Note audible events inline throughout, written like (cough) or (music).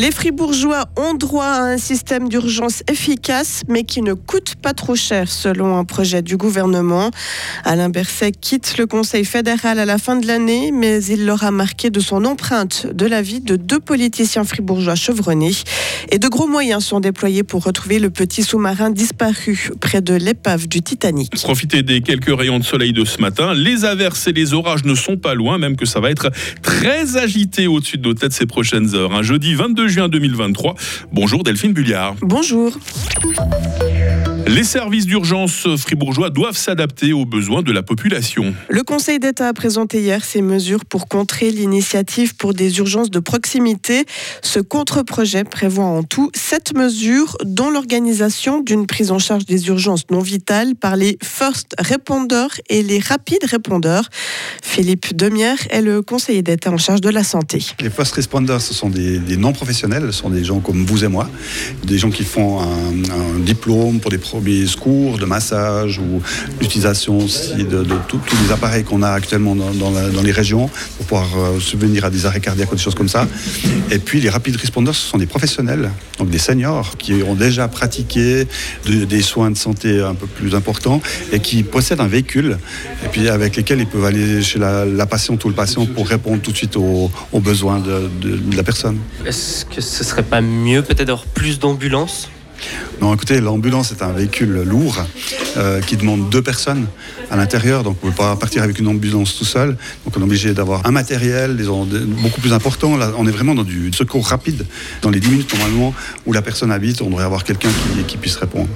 Les Fribourgeois ont droit à un système d'urgence efficace, mais qui ne coûte pas trop cher, selon un projet du gouvernement. Alain Berset quitte le Conseil fédéral à la fin de l'année, mais il l'aura marqué de son empreinte de la vie de deux politiciens fribourgeois chevronnés. Et de gros moyens sont déployés pour retrouver le petit sous-marin disparu près de l'épave du Titanic. Profitez des quelques rayons de soleil de ce matin. Les averses et les orages ne sont pas loin, même que ça va être très agité au-dessus de nos têtes ces prochaines heures. Un jeudi 22 juin 2023. Bonjour Delphine Bulliard. Bonjour. Les services d'urgence fribourgeois doivent s'adapter aux besoins de la population. Le Conseil d'État a présenté hier ses mesures pour contrer l'initiative pour des urgences de proximité. Ce contre-projet prévoit en tout sept mesures, dont l'organisation d'une prise en charge des urgences non vitales par les first répondeurs et les rapides répondeurs. Philippe Demière est le conseiller d'État en charge de la santé. Les first responders, ce sont des, non-professionnels, ce sont des gens comme vous et moi, des gens qui font un, diplôme pour des premiers secours, de massage ou l'utilisation aussi de, tous les appareils qu'on a actuellement dans, les régions pour pouvoir euh, subvenir à des arrêts cardiaques ou des choses comme ça. Et puis les rapid responders, ce sont des professionnels, donc des seniors qui ont déjà pratiqué des soins de santé un peu plus importants et qui possèdent un véhicule et puis avec lesquels ils peuvent aller chez la, patiente ou le patient pour répondre tout de suite aux, besoins de, de la personne. Est-ce que ce serait pas mieux peut-être d'avoir plus d'ambulances non, écoutez, l'ambulance est un véhicule lourd euh, qui demande deux personnes à l'intérieur, donc on ne peut pas partir avec une ambulance tout seul. Donc on est obligé d'avoir un matériel beaucoup plus important. On est vraiment dans du secours rapide. Dans les 10 minutes normalement où la personne habite, on devrait avoir quelqu'un qui puisse répondre.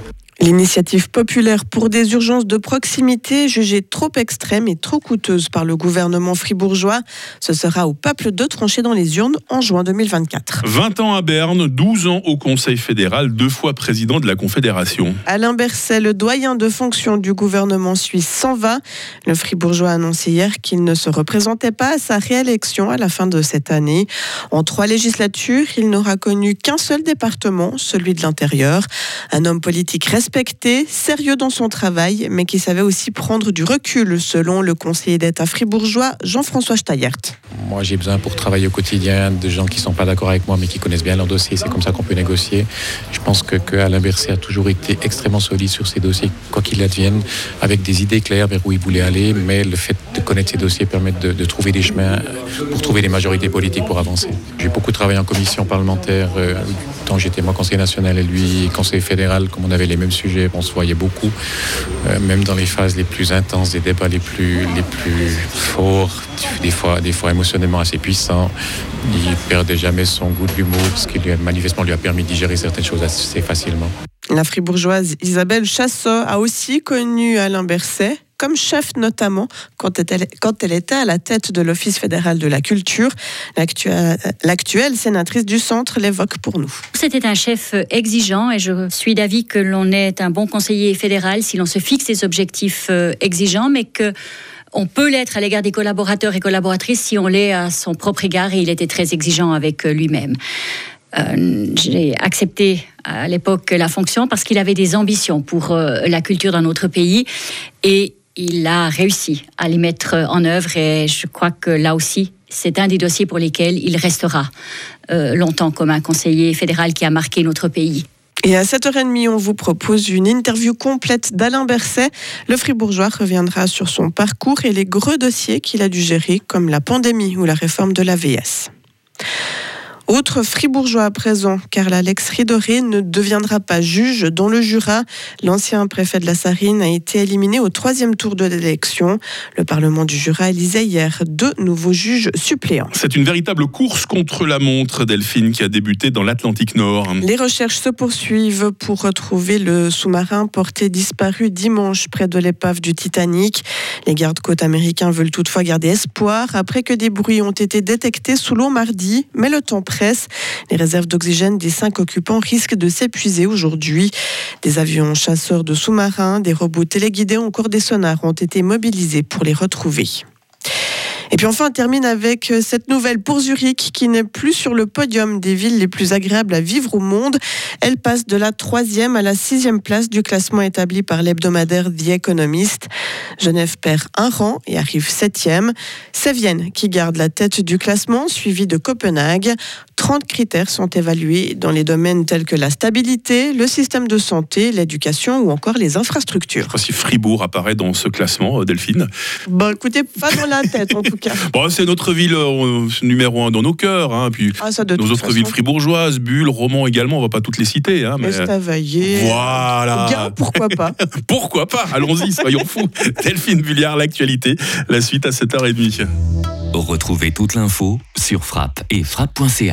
L'initiative populaire pour des urgences de proximité, jugée trop extrême et trop coûteuse par le gouvernement fribourgeois, ce sera au peuple de trancher dans les urnes en juin 2024. 20 ans à Berne, 12 ans au Conseil fédéral, deux fois président de la Confédération. Alain Berset, le doyen de fonction du gouvernement suisse, s'en va. Le fribourgeois a annoncé hier qu'il ne se représentait pas à sa réélection à la fin de cette année. En trois législatures, il n'aura connu qu'un seul département, celui de l'intérieur. Un homme politique respecté respecté, sérieux dans son travail, mais qui savait aussi prendre du recul, selon le conseiller d'État fribourgeois Jean-François Steyert. Moi, j'ai besoin pour travailler au quotidien de gens qui ne sont pas d'accord avec moi, mais qui connaissent bien leur dossier. C'est comme ça qu'on peut négocier. Je pense que, que Alain Berset a toujours été extrêmement solide sur ses dossiers, quoi qu'il advienne, avec des idées claires vers où il voulait aller. Mais le fait de connaître ses dossiers permet de, trouver des chemins pour trouver des majorités politiques pour avancer. J'ai beaucoup travaillé en commission parlementaire, euh, tant j'étais moi conseiller national et lui conseiller fédéral, comme on avait les mêmes sujets, on se voyait beaucoup, euh, même dans les phases les plus intenses, des débats les plus, les plus forts, des fois, des fois émotionnellement assez puissants. Il perdait jamais son goût de l'humour, ce qui lui manifestement lui a permis de digérer certaines choses assez facilement. La fribourgeoise Isabelle Chassot a aussi connu Alain Berset comme chef notamment quand elle, était à la tête de l'Office fédéral de la culture. L'actuelle sénatrice du centre l'évoque pour nous. C'était un chef exigeant et je suis d'avis que l'on est un bon conseiller fédéral si l'on se fixe des objectifs euh, exigeants, mais que on peut l'être à l'égard des collaborateurs et collaboratrices si on l'est à son propre égard et il était très exigeant avec euh, lui-même. Euh, j'ai accepté à l'époque la fonction parce qu'il avait des ambitions pour la culture dans notre pays et il a réussi à les mettre en œuvre et je crois que là aussi, c'est un des dossiers pour lesquels il restera euh, longtemps comme un conseiller fédéral qui a marqué notre pays. Et à 7h30, on vous propose une interview complète d'Alain Berset. Le fribourgeois reviendra sur son parcours et les gros dossiers qu'il a dû gérer, comme la pandémie ou la réforme de l'AVS. Autre fribourgeois à présent, car Alex Ridoré ne deviendra pas juge dans le Jura. L'ancien préfet de la Sarine a été éliminé au troisième tour de l'élection. Le Parlement du Jura élisait hier deux nouveaux juges suppléants. C'est une véritable course contre la montre, Delphine, qui a débuté dans l'Atlantique Nord. Les recherches se poursuivent pour retrouver le sous-marin porté disparu dimanche près de l'épave du Titanic. Les gardes-côtes américains veulent toutefois garder espoir après que des bruits ont été détectés sous l'eau mardi, mais le temps les réserves d'oxygène des cinq occupants risquent de s'épuiser aujourd'hui. Des avions chasseurs de sous-marins, des robots téléguidés, encore des sonars ont été mobilisés pour les retrouver. Et puis enfin, on termine avec euh, cette nouvelle pour Zurich qui n'est plus sur le podium des villes les plus agréables à vivre au monde. Elle passe de la troisième à la sixième place du classement établi par l'hebdomadaire The Economist. Genève perd un rang et arrive septième. C'est Vienne qui garde la tête du classement, suivi de Copenhague. 30 critères sont évalués dans les domaines tels que la stabilité, le système de santé, l'éducation ou encore les infrastructures. Si Fribourg apparaît dans ce classement, euh, Delphine Bon, écoutez, pas dans la tête en tout cas. (laughs) Bon, c'est notre ville euh, numéro un dans nos cœurs. Hein, puis Ah, ça, de nos autres façon. villes fribourgeoises, Bulle, Romans également, on va pas toutes les citer. Hein, mais... Estavayer. Voilà. Bien, pourquoi pas (laughs) Pourquoi pas Allons-y, soyons fous. (laughs) Delphine Bulliard, l'actualité. La suite à 7h30. Retrouvez toute l'info sur frappe et frappe.ch.